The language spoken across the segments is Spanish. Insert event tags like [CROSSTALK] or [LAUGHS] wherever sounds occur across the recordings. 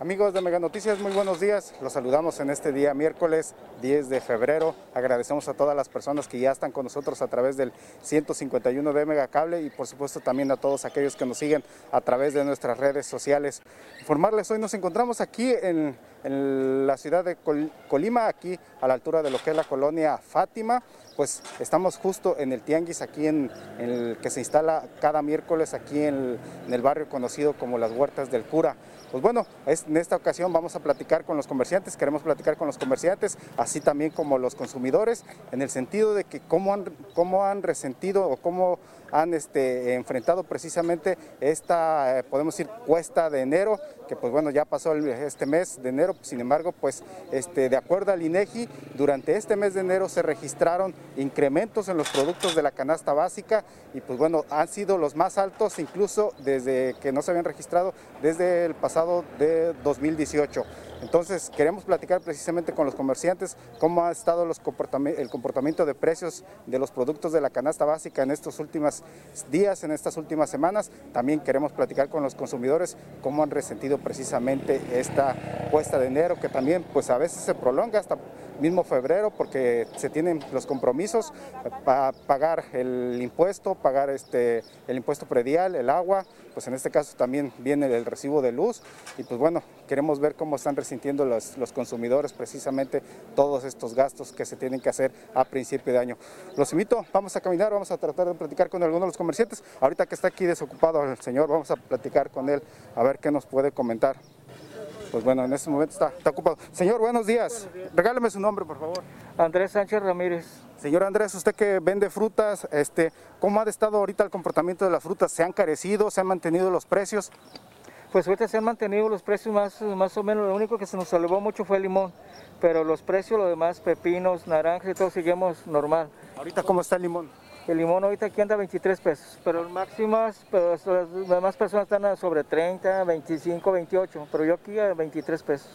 Amigos de Mega Noticias, muy buenos días. Los saludamos en este día miércoles 10 de febrero. Agradecemos a todas las personas que ya están con nosotros a través del 151 de Mega Cable y por supuesto también a todos aquellos que nos siguen a través de nuestras redes sociales. Informarles, hoy nos encontramos aquí en, la ciudad de Col- Colima, aquí a la altura de lo que es la colonia Fátima. Pues estamos justo en el tianguis aquí en, en el que se instala cada miércoles aquí en el, en el barrio conocido como las Huertas del Cura. Pues bueno, en esta ocasión vamos a platicar con los comerciantes, queremos platicar con los comerciantes, así también como los consumidores, en el sentido de que cómo han, cómo han resentido o cómo han este, enfrentado precisamente esta, eh, podemos decir, cuesta de enero, que pues bueno, ya pasó este mes de enero, sin embargo, pues este, de acuerdo al INEGI, durante este mes de enero se registraron incrementos en los productos de la canasta básica y pues bueno, han sido los más altos incluso desde que no se habían registrado desde el pasado de 2018. Entonces queremos platicar precisamente con los comerciantes cómo ha estado el comportamiento de precios de los productos de la canasta básica en estos últimos días, en estas últimas semanas. También queremos platicar con los consumidores cómo han resentido precisamente esta cuesta de enero que también pues a veces se prolonga hasta mismo febrero porque se tienen los compromisos para pagar el impuesto, pagar este, el impuesto predial, el agua, pues en este caso también viene el recibo de luz y pues bueno, queremos ver cómo están resintiendo los, los consumidores precisamente todos estos gastos que se tienen que hacer a principio de año. Los invito, vamos a caminar, vamos a tratar de platicar con algunos de los comerciantes. Ahorita que está aquí desocupado el señor, vamos a platicar con él a ver qué nos puede comentar. Pues bueno, en este momento está, está ocupado. Señor, buenos días. Regáleme su nombre, por favor. Andrés Sánchez Ramírez. Señor Andrés, usted que vende frutas, este, ¿cómo ha estado ahorita el comportamiento de las frutas? ¿Se han carecido? ¿Se han mantenido los precios? Pues ahorita se han mantenido los precios más, más o menos, lo único que se nos elevó mucho fue el limón, pero los precios, lo demás, pepinos, naranjas y todo, seguimos normal. Ahorita, ¿cómo está el limón? El limón ahorita aquí anda a 23 pesos, pero máximas, pero las demás personas están sobre 30, 25, 28, pero yo aquí a 23 pesos.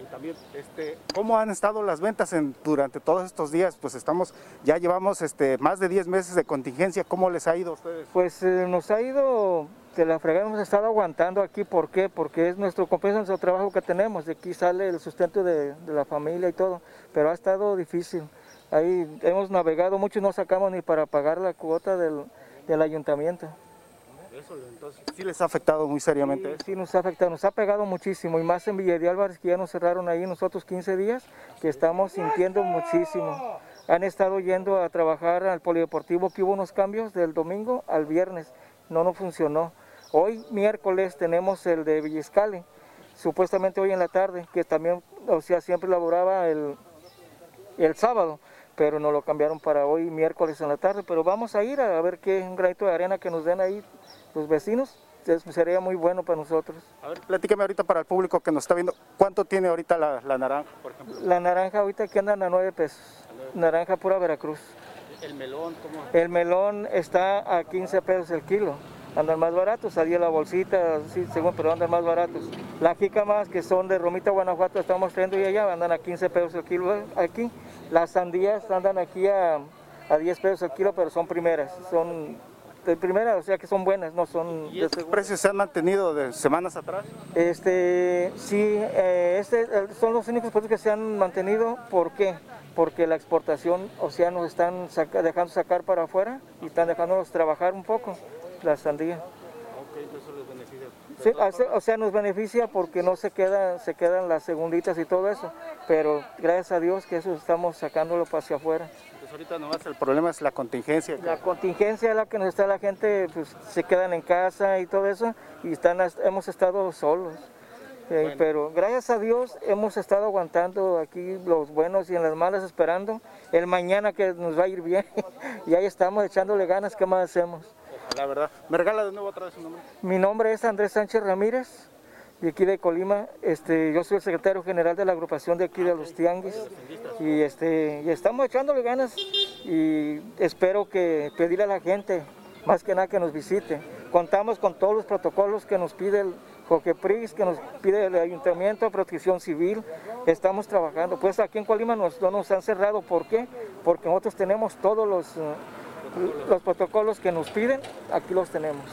Y también, este, ¿cómo han estado las ventas en- durante todos estos días? Pues estamos, ya llevamos este, más de 10 meses de contingencia. ¿Cómo les ha ido a ustedes? Pues eh, nos ha ido de la fregada, hemos estado aguantando aquí, ¿por qué? Porque es nuestro compensa, nuestro trabajo que tenemos, de aquí sale el sustento de, de la familia y todo, pero ha estado difícil. Ahí hemos navegado mucho y no sacamos ni para pagar la cuota del, del ayuntamiento. Eso, entonces, sí les ha afectado muy seriamente. Sí, sí nos ha afectado, nos ha pegado muchísimo y más en Villa de Álvarez que ya nos cerraron ahí nosotros 15 días, que estamos sintiendo muchísimo. Han estado yendo a trabajar al polideportivo, que hubo unos cambios del domingo al viernes, no, no funcionó. Hoy miércoles tenemos el de Villiscale, supuestamente hoy en la tarde, que también, o sea, siempre laboraba el, el sábado, pero nos lo cambiaron para hoy miércoles en la tarde, pero vamos a ir a ver qué un granito de arena que nos den ahí los vecinos, es- sería muy bueno para nosotros. A ver, platícame ahorita para el público que nos está viendo, ¿cuánto tiene ahorita la, la naranja, por ejemplo? La naranja ahorita que andan a 9 pesos, naranja pura Veracruz. El melón, ¿cómo? El melón está a 15 pesos el kilo, andan más baratos, salía la bolsita, sí, según, pero andan más baratos. Las jícamas que son de Romita, Guanajuato, estamos trayendo y allá, andan a 15 pesos el kilo eh, aquí. Las sandías andan aquí a, a 10 pesos el kilo, pero son primeras, son de primera, o sea que son buenas, no son ¿Y estos precios se han mantenido de semanas atrás? Este, sí, eh, este, eh, son los únicos productos que se han mantenido. ¿Por qué? Porque la exportación, o sea, nos están saca- dejando sacar para afuera y están dejándonos trabajar un poco la sandía. Sí, o sea, nos beneficia porque no se quedan, se quedan las segunditas y todo eso, pero gracias a Dios que eso estamos sacándolo para hacia afuera. Pues ahorita nomás el problema es la contingencia. La contingencia es la que nos está la gente, pues se quedan en casa y todo eso, y están, hemos estado solos. Eh, Pero gracias a Dios hemos estado aguantando aquí los buenos y en las malas esperando el mañana que nos va a ir bien. [LAUGHS] y ahí estamos echándole ganas, ¿qué más hacemos? La verdad. ¿Me regala de nuevo otra vez su nombre? Mi nombre es Andrés Sánchez Ramírez. y aquí de Colima. Este, yo soy el secretario general de la agrupación de aquí de los Tianguis y, este, y estamos echándole ganas y espero que pedirle a la gente, más que nada que nos visite. Contamos con todos los protocolos que nos pide el Coquepris, que nos pide el Ayuntamiento, Protección Civil. Estamos trabajando. Pues aquí en Colima nos, no nos han cerrado. ¿Por qué? Porque nosotros tenemos todos los, los protocolos que nos piden, aquí los tenemos.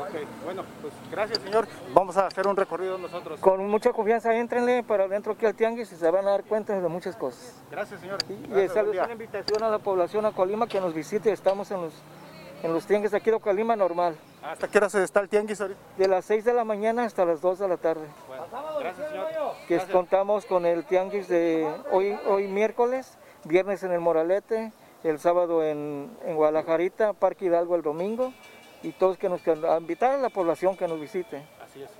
Ok, bueno, pues gracias señor. Vamos a hacer un recorrido nosotros. Con mucha confianza, entrenle para adentro aquí al tianguis y se van a dar cuenta de muchas cosas. Gracias señor. Y Gracias, buen es una invitación a la población a Colima que nos visite. Estamos en los, en los tianguis aquí de Colima normal, ¿Hasta qué hora se está el tianguis ahorita? de las 6 de la mañana hasta las 2 de la tarde. Bueno, gracias señor. Que contamos con el tianguis de hoy, hoy miércoles, viernes en el Moralete, el sábado en, en Guadalajarita, Parque Hidalgo el domingo y todos que nos a invitar a la población que nos visite. Así es.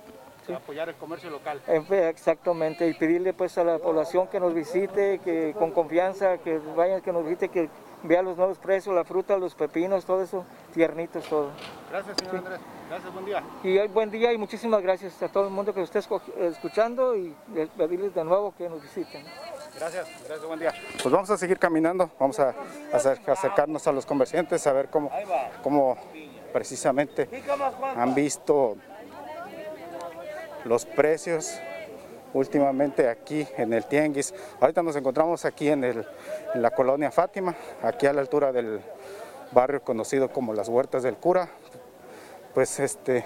Apoyar el comercio local. En fe, Exactamente, y pedirle pues a la población que nos visite, que con confianza, que vayan, que nos visite, que vea los nuevos precios, la fruta, los pepinos, todo eso, tiernitos, todo. Gracias señor Andrés. Gracias, buen día. Y buen día y muchísimas gracias a todo el mundo que esté esco- escuchando y pedirles de nuevo que nos visiten. Gracias, gracias, buen día. Pues vamos a seguir caminando, vamos a acer- acercarnos a los comerciantes, a ver cómo, cómo precisamente han visto los precios últimamente aquí en el Tianguis. Ahorita nos encontramos aquí en, el, en la colonia Fátima, aquí a la altura del barrio conocido como las Huertas del Cura. Pues este,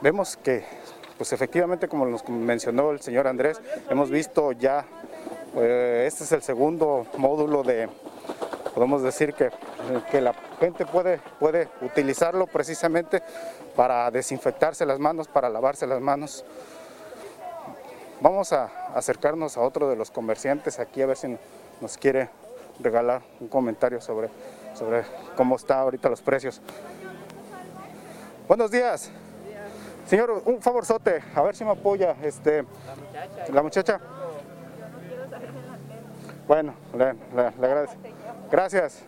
vemos que, pues efectivamente, como nos mencionó el señor Andrés, hemos visto ya, eh, este es el segundo módulo de, podemos decir que, que la gente puede, puede utilizarlo precisamente para desinfectarse las manos, para lavarse las manos. Vamos a acercarnos a otro de los comerciantes aquí a ver si nos quiere regalar un comentario sobre, sobre cómo está ahorita los precios. Buenos días. Señor, un favorzote, a ver si me apoya. Este, la muchacha. Bueno, le, le- le agradezco. Gracias.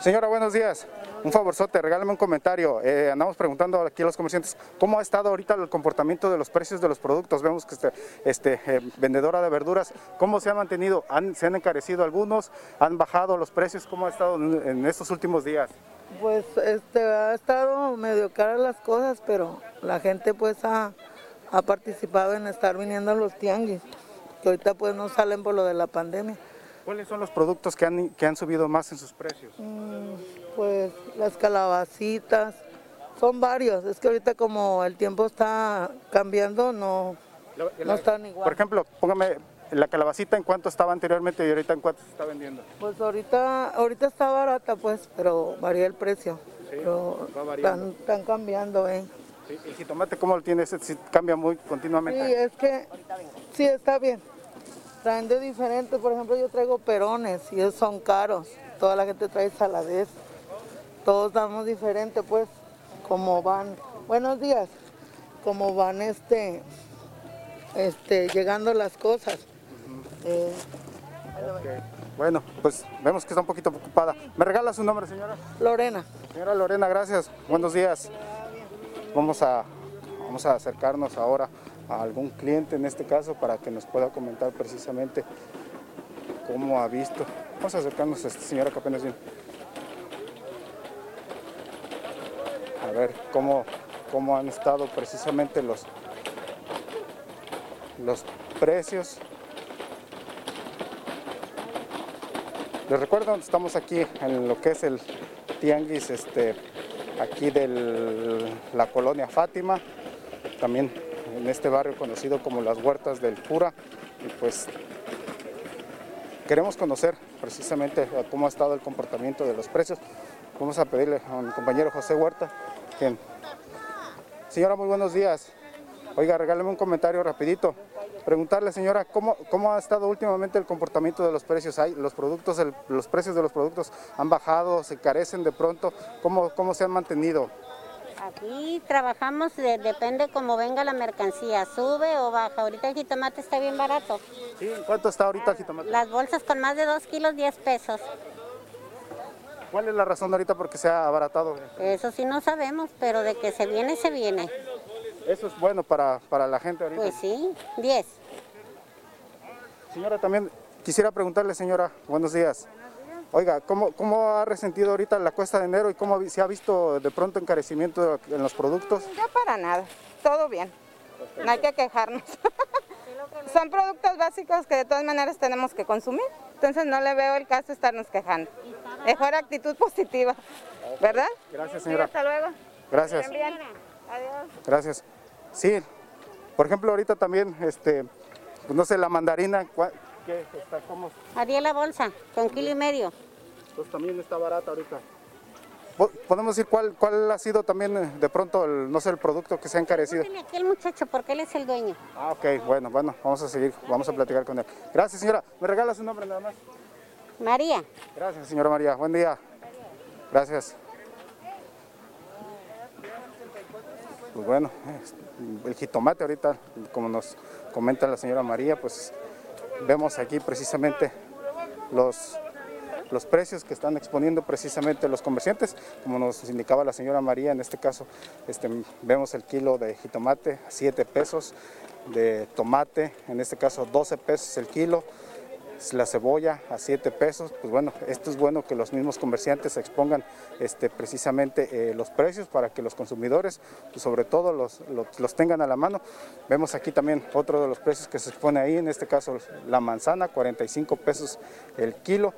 Señora, buenos días. Un favorzote, regálame un comentario. Eh, andamos preguntando aquí a los comerciantes cómo ha estado ahorita el comportamiento de los precios de los productos. Vemos que este, este eh, vendedora de verduras, ¿cómo se ha mantenido? ¿Han- ¿Se han encarecido algunos? ¿Han bajado los precios? ¿Cómo ha estado en estos últimos días? Pues este ha estado medio caras las cosas, pero la gente pues ha, ha participado en estar viniendo a los tianguis, que ahorita pues no salen por lo de la pandemia. ¿Cuáles son los productos que han, que han subido más en sus precios? Pues las calabacitas, son varios, es que ahorita como el tiempo está cambiando, no, no están igual. Por ejemplo, póngame la calabacita en cuánto estaba anteriormente y ahorita en cuánto se está vendiendo. Pues ahorita, ahorita está barata pues, pero varía el precio. pero va variando. están, están cambiando, ¿eh? Sí, ¿El jitomate cómo lo tiene? Ese sí cambia muy continuamente. Sí, es que sí está bien. Traen de diferente, por ejemplo, yo traigo perones y esos son caros. Toda la gente trae saladez. Todos damos diferente, pues, como van. Buenos días. Como van este, este, llegando las cosas. Eh, Bueno, pues vemos que está un poquito ocupada. ¿Me regala su nombre, señora? Lorena. Señora Lorena, gracias. Buenos días. Vamos a, vamos a acercarnos ahora a algún cliente en este caso para que nos pueda comentar precisamente cómo ha visto. Vamos a acercarnos a esta señora que apenas viene. A ver cómo, cómo han estado precisamente los, los precios. Les recuerdo, estamos aquí en lo que es el tianguis este, aquí de la colonia Fátima, también en este barrio conocido como las Huertas del Cura. Y pues queremos conocer precisamente cómo ha estado el comportamiento de los precios. Vamos a pedirle a mi compañero José Huerta. que- Señora, muy buenos días. Oiga, regáleme un comentario rapidito. Preguntarle, señora, ¿cómo, cómo ha estado últimamente el comportamiento de los precios? ¿Hay, los, productos, el- los precios de los productos han bajado, se carecen de pronto? ¿Cómo, cómo se han mantenido? Aquí trabajamos, de- depende cómo venga la mercancía, sube o baja. Ahorita el jitomate está bien barato. ¿Sí? ¿Cuánto está ahorita el jitomate? Las bolsas con más de 2 kilos, 10 pesos. ¿Cuál es la razón ahorita por qué se ha abaratado? Eso sí no sabemos, pero de que se viene, se viene. Eso es bueno para, para la gente ahorita. Pues sí, 10. Señora, también quisiera preguntarle, señora, buenos días. Oiga, ¿cómo, ¿cómo ha resentido ahorita la cuesta de enero y cómo se ha visto de pronto encarecimiento en los productos? Ya para nada, todo bien. No hay que quejarnos. [LAUGHS] Son productos básicos que de todas maneras tenemos que consumir. Entonces no le veo el caso estarnos quejando. Mejor actitud positiva, ¿verdad? Gracias, Sí, señora. hasta luego. Gracias. Bien. Adiós. Gracias. Sí, por ejemplo, ahorita también, este, pues no sé, la mandarina, ¿cuál- ¿qué está? ¿Cómo? Haría la bolsa con kilo y medio. Pues también está barata ahorita. Po- ¿Podemos decir cuál, cuál ha sido también eh, de pronto, el, no sé, el producto que se ha encarecido? Aquí al muchacho porque él es el dueño. Ah, ok, bueno, bueno, vamos a seguir, vamos a platicar con él. Gracias, señora. ¿Me regala su nombre nada más? María. Gracias, señora María. Buen día. Gracias. Pues bueno, el jitomate ahorita, como nos comenta la señora María, pues vemos aquí precisamente los, los precios que están exponiendo precisamente los comerciantes, como nos indicaba la señora María, en este caso este, vemos el kilo de jitomate a 7 pesos, de tomate, en este caso 12 pesos el kilo, la cebolla a 7 pesos, pues bueno, esto es bueno que los mismos comerciantes expongan este, precisamente eh, los precios para que los consumidores, pues, sobre todo los, los, tengan a la mano. Vemos aquí también otro de los precios que se expone ahí, en este caso la manzana, 45 pesos el kilo.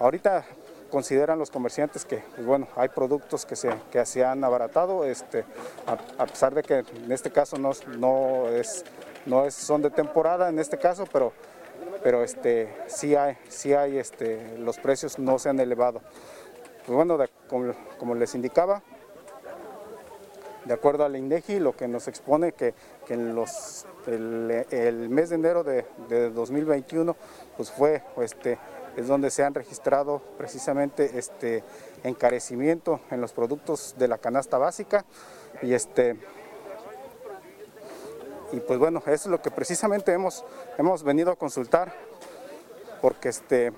Ahorita consideran los comerciantes que, pues bueno, hay productos que se, que se han abaratado, este, a, a pesar de que en este caso no, no, es, no es, son de temporada en este caso, pero pero este sí hay, sí hay este, los precios no se han elevado. Pues bueno, como, les indicaba, de acuerdo al INEGI, lo que nos expone que, que en los, el, el mes de enero de, de 2021, pues fue, este, es donde se han registrado precisamente este encarecimiento en los productos de la canasta básica y este y pues bueno, eso es lo que precisamente hemos, hemos venido a consultar, porque este,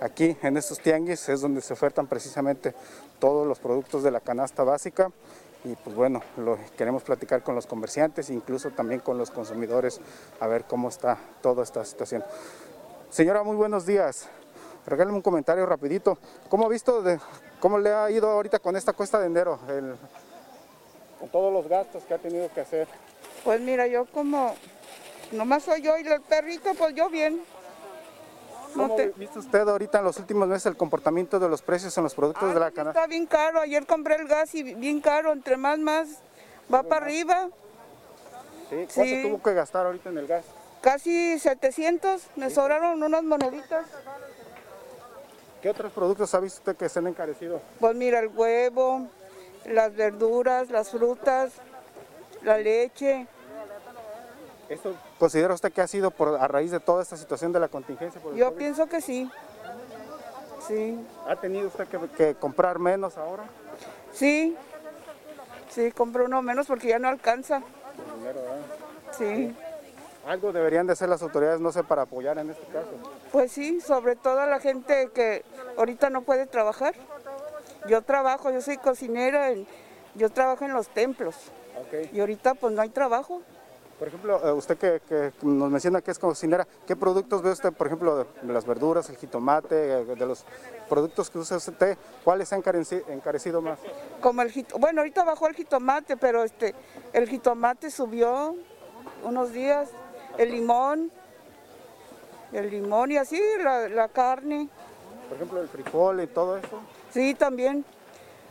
aquí en estos tianguis es donde se ofertan precisamente todos los productos de la canasta básica y pues bueno, lo, queremos platicar con los comerciantes, incluso también con los consumidores, a ver cómo está toda esta situación. Señora, muy buenos días. Regálame un comentario rapidito. ¿Cómo ha visto, de, cómo le ha ido ahorita con esta cuesta de enero? Con todos los gastos que ha tenido que hacer. Pues mira, yo como nomás soy yo y el perrito, pues yo bien. No ¿Cómo te- ha visto usted ahorita en los últimos meses el comportamiento de los precios en los productos Ay, de la canasta? Está bien caro, ayer compré el gas y bien caro, entre más más va para arriba, Sí, ¿Cuánto sí. tuvo que gastar ahorita en el gas? casi 700, me sobraron unas moneditas. ¿Qué otros productos ha visto usted que se han encarecido? Pues mira, el huevo, las verduras, las frutas, la leche. ¿Esto considera usted que ha sido por, a raíz de toda esta situación de la contingencia? por el Yo COVID? pienso que sí. Sí, ¿Ha tenido usted que, que comprar menos ahora? sí. Sí, compré uno menos porque ya no alcanza. Sí. Algo deberían de hacer las autoridades, no sé, para apoyar en este caso. Pues sí, sobre todo a la gente que ahorita no puede trabajar. Yo trabajo, yo soy cocinera, yo trabajo en los templos y ahorita pues no hay trabajo. Por ejemplo, eh, usted que, que nos menciona que es cocinera, ¿qué productos ve usted, por ejemplo, de, las verduras, el jitomate, eh, de los productos que usa usted, cuáles se han encareci- encarecido más? Como el jito- bueno, ahorita bajó el jitomate, pero este el jitomate subió unos días, el limón, el limón y así la, la carne. Por ejemplo, el frijol y todo eso. Sí, también.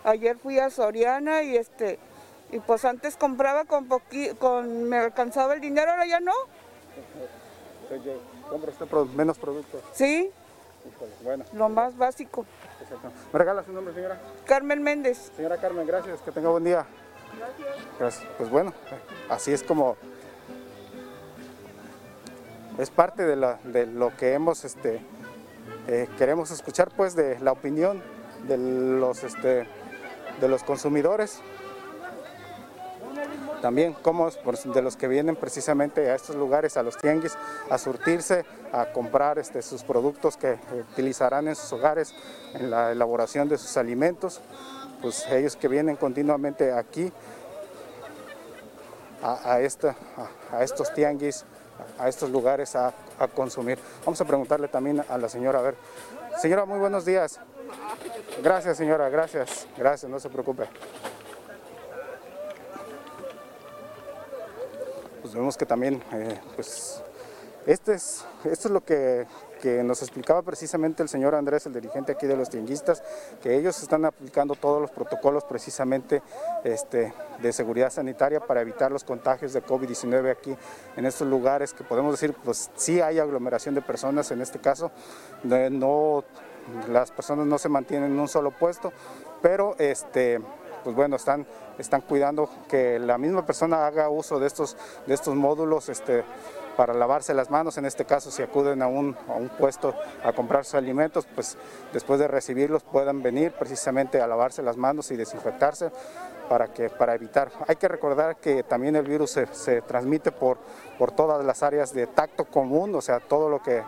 Ayer fui a Soriana y este y pues antes compraba con poqui, con me alcanzaba el dinero, ahora ya no. Entonces, compra usted pro- menos productos. Sí, Híjole, bueno, lo más básico. exacto. ¿Me regala su nombre, señora? Carmen Méndez. Señora Carmen, gracias, que tenga buen día. Gracias. Pues bueno, así es como es parte de, la- de lo que hemos, este, eh, queremos escuchar, pues, de la opinión de los, este, de los consumidores. También como de los que vienen precisamente a estos lugares, a los tianguis, a surtirse, a comprar este, sus productos que utilizarán en sus hogares, en la elaboración de sus alimentos, pues ellos que vienen continuamente aquí a, estos tianguis, a estos lugares a consumir. Vamos a preguntarle también a la señora, a ver, señora, muy buenos días. Gracias señora, gracias, gracias, no se preocupe. Pues vemos que también, eh, pues, este es, esto es lo que, nos explicaba precisamente el señor Andrés, el dirigente aquí de los tianguistas, que ellos están aplicando todos los protocolos precisamente este, de seguridad sanitaria para evitar los contagios de COVID-19 aquí en estos lugares que podemos decir, pues sí hay aglomeración de personas en este caso, no las personas no se mantienen en un solo puesto, pero este, pues bueno, están, están cuidando que la misma persona haga uso de estos, de estos módulos este, para lavarse las manos, en este caso si acuden a un, a un puesto a comprar sus alimentos, pues después de recibirlos puedan venir precisamente a lavarse las manos y desinfectarse para, que, para evitar. Hay que recordar que también el virus se, se transmite por, por todas las áreas de tacto común, o sea, todo lo que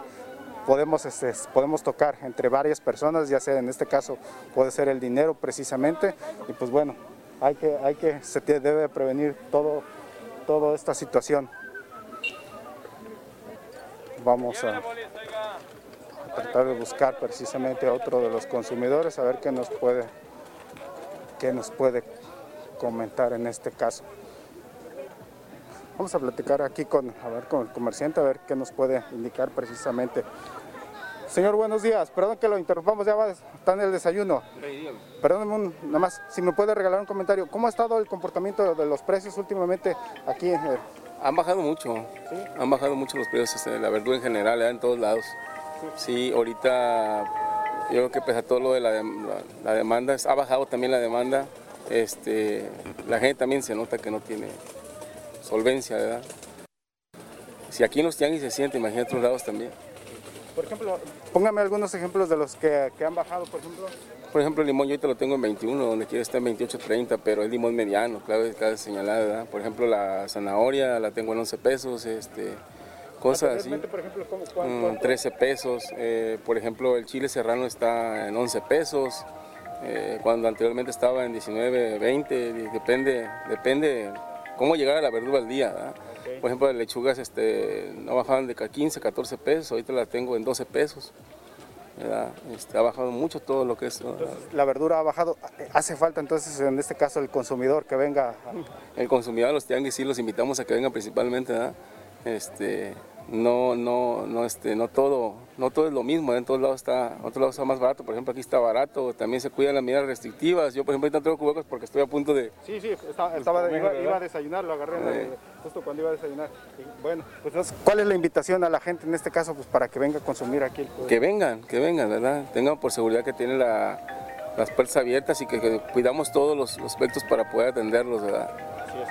podemos, este, podemos tocar entre varias personas, ya sea en este caso puede ser el dinero precisamente, y pues bueno, hay que, hay que se debe prevenir todo, toda esta situación. Vamos a, tratar de buscar precisamente a otro de los consumidores, a ver qué nos puede, qué nos puede comentar en este caso. Vamos a platicar aquí con, a ver, con el comerciante, a ver qué nos puede indicar precisamente. Señor, buenos días. Perdón que lo interrumpamos, ya va, está en el desayuno. Perdón, nada más, si me puede regalar un comentario. ¿Cómo ha estado el comportamiento de los precios últimamente aquí? En Han bajado mucho. Han bajado mucho los precios de la verdura en general, en todos lados. Sí. ahorita yo creo que pese a todo lo de la, la demanda, ha bajado también la demanda. Este, la gente también se nota que no tiene solvencia, ¿verdad? Si aquí en los tianguis se siente, imagínate otros lados también. Por ejemplo, póngame algunos ejemplos de los que, han bajado, por ejemplo. Por ejemplo, el limón yo ahorita lo tengo en 21, donde quiere estar en 28, 30, pero es limón mediano, claro, cada señalada, ¿verdad? Por ejemplo, la zanahoria la tengo en 11 pesos, este, cosas así. por ejemplo, ¿cómo, 13 mm, pesos. Eh, por ejemplo, el chile serrano está en 11 pesos, eh, cuando anteriormente estaba en 19, 20, depende, depende cómo llegar a la verdura al día. Por ejemplo, las lechugas este, no bajaban de 15, 14 pesos, ahorita las tengo en 12 pesos. Este, ha bajado mucho todo lo que es. la verdura ha bajado. ¿Hace falta entonces, en este caso, el consumidor que venga? El consumidor, los tianguis, sí los invitamos a que vengan principalmente. Este, no, no, no, este, no todo, no todo es lo mismo, en todos lados está, en otros lados está más barato, por ejemplo aquí está barato, también se cuidan las medidas restrictivas, yo por ejemplo ahorita tengo cubecos porque estoy a punto de... Sí, sí, estaba, iba, a desayunar, lo agarré justo cuando iba a desayunar. bueno, pues ¿cuál es la invitación a la gente en este caso pues para que venga a consumir aquí? Que vengan, que vengan, ¿verdad? Tengan por seguridad que tienen las puertas abiertas y que, cuidamos todos los, aspectos para poder atenderlos, ¿verdad?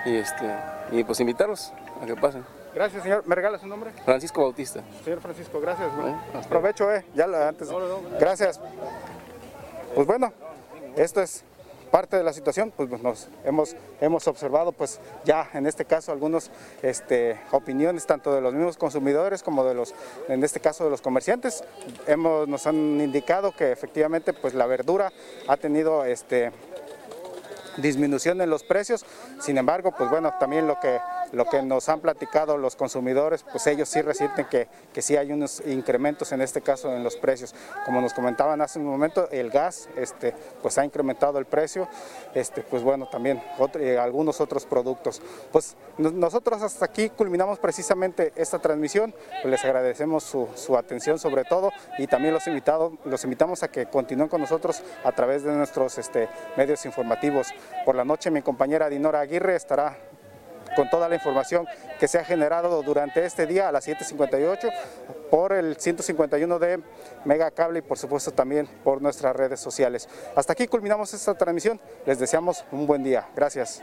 Y, este, y pues invitarlos a que pasen. Gracias, señor. ¿Me regala su nombre? Francisco Bautista. Señor Francisco, gracias. Aprovecho, eh. Ya antes. Gracias. Pues bueno, esto es parte de la situación, pues nos hemos, hemos observado pues ya en este caso algunas este, opiniones tanto de los mismos consumidores como de los, en este caso de los comerciantes. Hemos, nos han indicado que efectivamente pues la verdura ha tenido este, disminución en los precios, sin embargo pues bueno también lo que lo que nos han platicado los consumidores, pues ellos sí resienten que, que sí hay unos incrementos en este caso en los precios. Como nos comentaban hace un momento, el gas este, pues ha incrementado el precio, este, pues bueno, también eh, algunos otros productos. Pues nosotros hasta aquí culminamos precisamente esta transmisión, les agradecemos su, su atención sobre todo y también los, invitados, los invitamos a que continúen con nosotros a través de nuestros este, medios informativos. Por la noche mi compañera Dinora Aguirre estará con toda la información que se ha generado durante este día a las 7.58 por el 151 de Mega Cable y por supuesto también por nuestras redes sociales. Hasta aquí culminamos esta transmisión. Les deseamos un buen día. Gracias.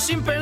sin perder